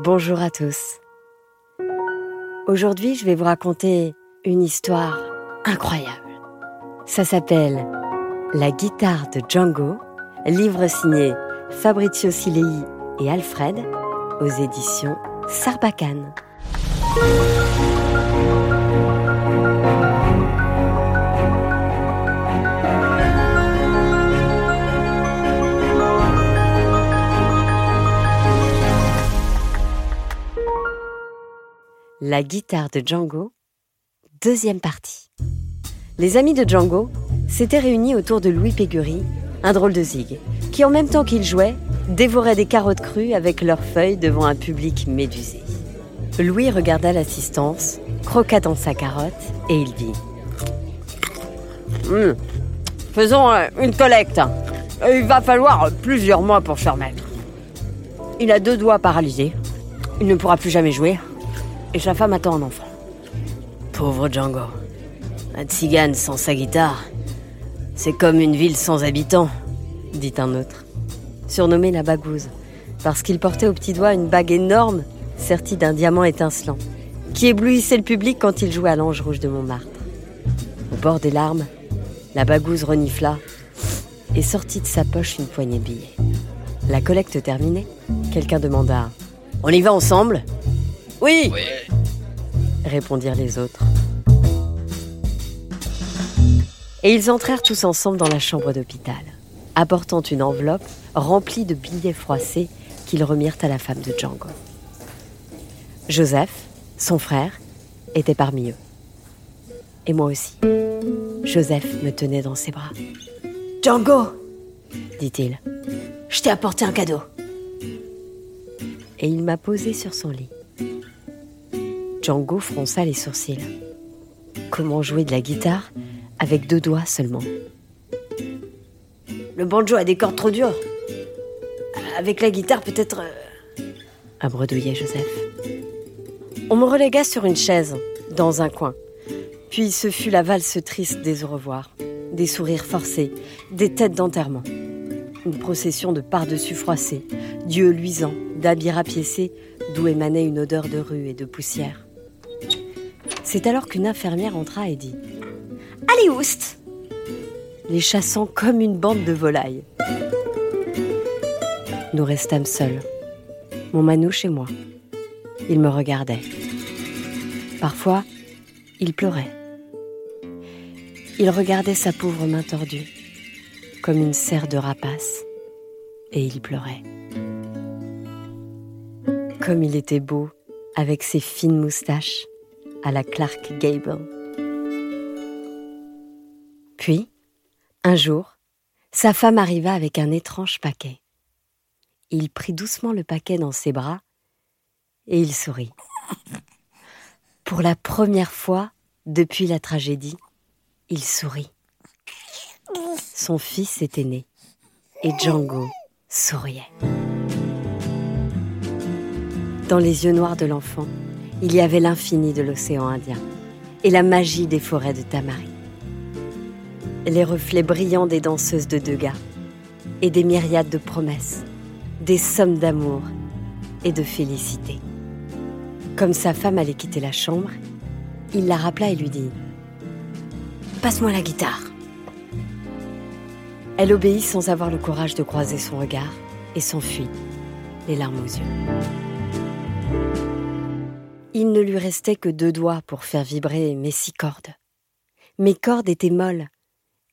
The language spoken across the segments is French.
Bonjour à tous. Aujourd'hui, je vais vous raconter une histoire incroyable. Ça s'appelle La guitare de Django, livre signé Fabrizio Silei et Alfred aux éditions Sarbacane. La guitare de Django, deuxième partie. Les amis de Django s'étaient réunis autour de Louis Pégury, un drôle de zig, qui en même temps qu'il jouait, dévorait des carottes crues avec leurs feuilles devant un public médusé. Louis regarda l'assistance, croqua dans sa carotte et il dit Hum, Faisons euh, une collecte. Il va falloir plusieurs mois pour se remettre. Il a deux doigts paralysés. Il ne pourra plus jamais jouer. Et sa femme attend un enfant. Pauvre Django. Un tzigane sans sa guitare, c'est comme une ville sans habitants. dit un autre, surnommé la bagouze, parce qu'il portait au petit doigt une bague énorme sertie d'un diamant étincelant, qui éblouissait le public quand il jouait à l'ange rouge de Montmartre. Au bord des larmes, la bagouze renifla et sortit de sa poche une poignée de billets. La collecte terminée, quelqu'un demanda On y va ensemble? Oui, répondirent les autres. Et ils entrèrent tous ensemble dans la chambre d'hôpital, apportant une enveloppe remplie de billets froissés qu'ils remirent à la femme de Django. Joseph, son frère, était parmi eux. Et moi aussi. Joseph me tenait dans ses bras. Django, dit-il, je t'ai apporté un cadeau. et il m'a posé sur son lit. Django fronça les sourcils. Comment jouer de la guitare avec deux doigts seulement? Le banjo a des cordes trop dures. Avec la guitare, peut-être. euh, a bredouillé Joseph. On me relégua sur une chaise, dans un coin. Puis ce fut la valse triste des au revoir, des sourires forcés, des têtes d'enterrement. Une procession de par-dessus froissés, d'yeux luisants, d'habits rapiécés, d'où émanait une odeur de rue et de poussière. C'est alors qu'une infirmière entra et dit Allez, oust les chassant comme une bande de volailles. Nous restâmes seuls, mon manouche et moi. Il me regardait. Parfois, il pleurait. Il regardait sa pauvre main tordue, comme une serre de rapace, et il pleurait. Comme il était beau, avec ses fines moustaches, à la Clark Gable. Puis, un jour, sa femme arriva avec un étrange paquet. Il prit doucement le paquet dans ses bras et il sourit. Pour la première fois depuis la tragédie, il sourit. Son fils était né et Django souriait. Dans les yeux noirs de l'enfant, il y avait l'infini de l'océan Indien et la magie des forêts de Tamari les reflets brillants des danseuses de Degas et des myriades de promesses, des sommes d'amour et de félicité. Comme sa femme allait quitter la chambre, il la rappela et lui dit Passe-moi la guitare. Elle obéit sans avoir le courage de croiser son regard et s'enfuit, les larmes aux yeux. Il ne lui restait que deux doigts pour faire vibrer mes six cordes. Mes cordes étaient molles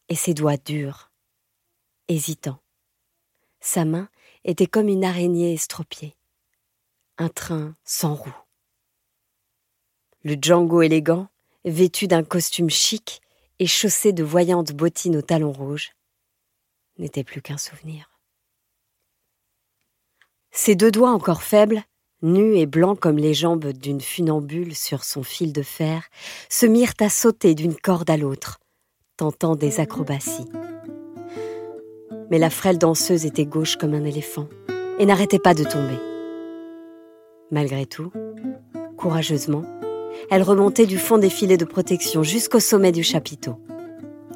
et ses doigts durs, hésitants. Sa main était comme une araignée estropiée, un train sans roue. Le Django élégant, vêtu d'un costume chic et chaussé de voyantes bottines aux talons rouges, n'était plus qu'un souvenir. Ses deux doigts encore faibles, nus et blancs comme les jambes d'une funambule sur son fil de fer, se mirent à sauter d'une corde à l'autre, tentant des acrobaties. Mais la frêle danseuse était gauche comme un éléphant et n'arrêtait pas de tomber. Malgré tout, courageusement, elle remontait du fond des filets de protection jusqu'au sommet du chapiteau.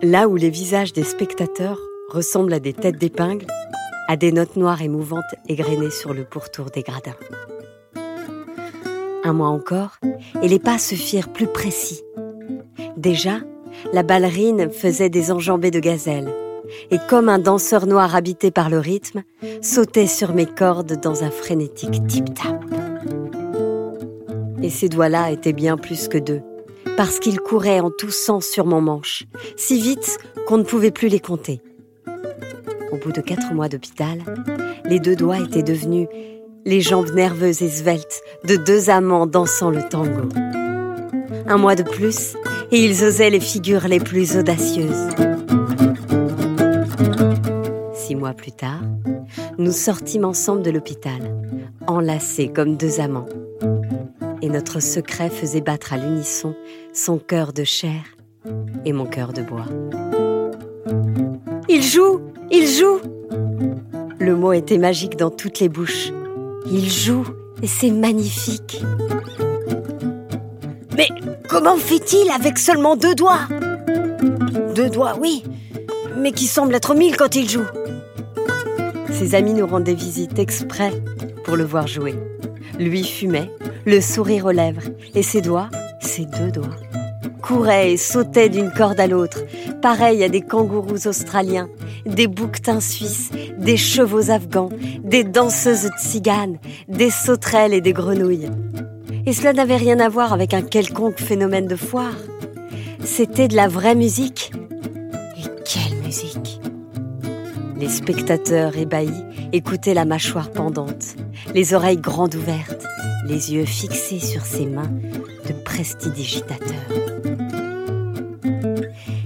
Là où les visages des spectateurs ressemblent à des têtes d'épingle, à des notes noires et mouvantes égrenées sur le pourtour des gradins. Mois encore, et les pas se firent plus précis. Déjà, la ballerine faisait des enjambées de gazelle, et comme un danseur noir habité par le rythme, sautait sur mes cordes dans un frénétique tip-tap. Et ces doigts-là étaient bien plus que deux, parce qu'ils couraient en tous sens sur mon manche, si vite qu'on ne pouvait plus les compter. Au bout de quatre mois d'hôpital, les deux doigts étaient devenus les jambes nerveuses et sveltes de deux amants dansant le tango. Un mois de plus, et ils osaient les figures les plus audacieuses. Six mois plus tard, nous sortîmes ensemble de l'hôpital, enlacés comme deux amants. Et notre secret faisait battre à l'unisson son cœur de chair et mon cœur de bois. Il joue Il joue Le mot était magique dans toutes les bouches. Il joue et c'est magnifique. Mais comment fait-il avec seulement deux doigts? Deux doigts, oui, mais qui semblent être mille quand il joue. Ses amis nous rendaient visite exprès pour le voir jouer. Lui fumait, le sourire aux lèvres, et ses doigts, ses deux doigts, couraient et sautaient d'une corde à l'autre, pareil à des kangourous australiens, des bouquetins suisses, des chevaux afghans, des danseuses tziganes, des sauterelles et des grenouilles. Et cela n'avait rien à voir avec un quelconque phénomène de foire. C'était de la vraie musique. Et quelle musique Les spectateurs ébahis écoutaient la mâchoire pendante, les oreilles grandes ouvertes, les yeux fixés sur ses mains de prestidigitateurs.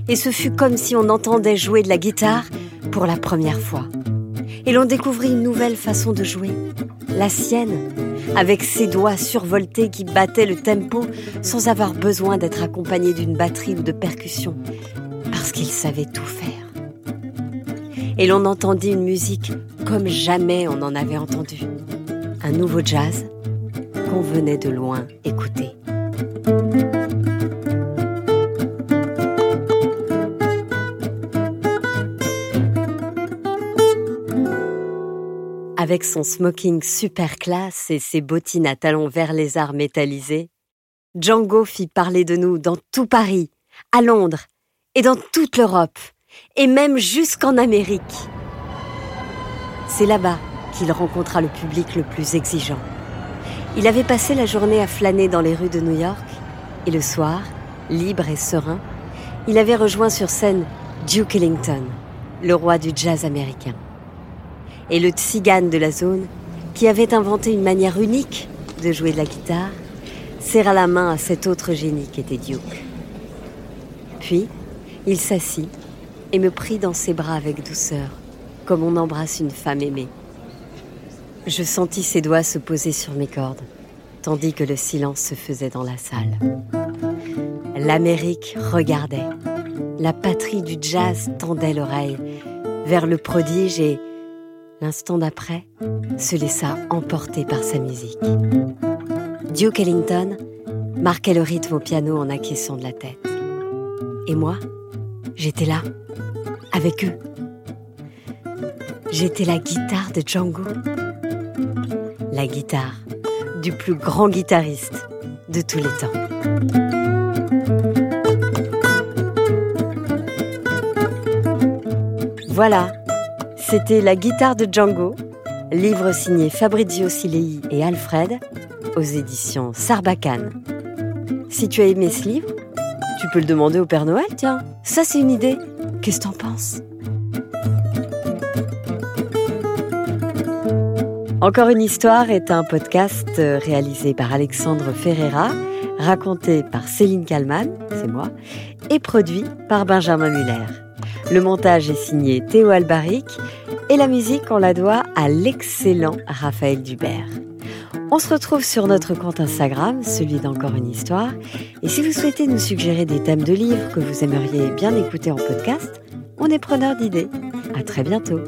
Et ce fut comme si on entendait jouer de la guitare pour la première fois. Et l'on découvrit une nouvelle façon de jouer, la sienne, avec ses doigts survoltés qui battaient le tempo sans avoir besoin d'être accompagné d'une batterie ou de percussion, parce qu'il savait tout faire. Et l'on entendit une musique comme jamais on en avait entendu. Un nouveau jazz qu'on venait de loin écouter. Avec son smoking super classe et ses bottines à talons vert lézard métallisés, Django fit parler de nous dans tout Paris, à Londres et dans toute l'Europe, et même jusqu'en Amérique. C'est là-bas qu'il rencontra le public le plus exigeant. Il avait passé la journée à flâner dans les rues de New York, et le soir, libre et serein, il avait rejoint sur scène Duke Ellington, le roi du jazz américain et le tzigane de la zone, qui avait inventé une manière unique de jouer de la guitare, serra la main à cet autre génie qu'était Duke. Puis, il s'assit et me prit dans ses bras avec douceur, comme on embrasse une femme aimée. Je sentis ses doigts se poser sur mes cordes, tandis que le silence se faisait dans la salle. L'Amérique regardait. La patrie du jazz tendait l'oreille vers le prodige et l'instant d'après, se laissa emporter par sa musique. Duke Ellington marquait le rythme au piano en acquiesçant de la tête. Et moi, j'étais là, avec eux. J'étais la guitare de Django. La guitare du plus grand guitariste de tous les temps. Voilà, c'était La guitare de Django, livre signé Fabrizio Silei et Alfred, aux éditions Sarbacane. Si tu as aimé ce livre, tu peux le demander au Père Noël, tiens. Ça, c'est une idée. Qu'est-ce que t'en penses? Encore une histoire est un podcast réalisé par Alexandre Ferreira, raconté par Céline Kallmann, c'est moi, et produit par Benjamin Muller. Le montage est signé Théo Albaric et la musique, on la doit à l'excellent Raphaël Dubert. On se retrouve sur notre compte Instagram, celui d'Encore une histoire. Et si vous souhaitez nous suggérer des thèmes de livres que vous aimeriez bien écouter en podcast, on est preneur d'idées. À très bientôt.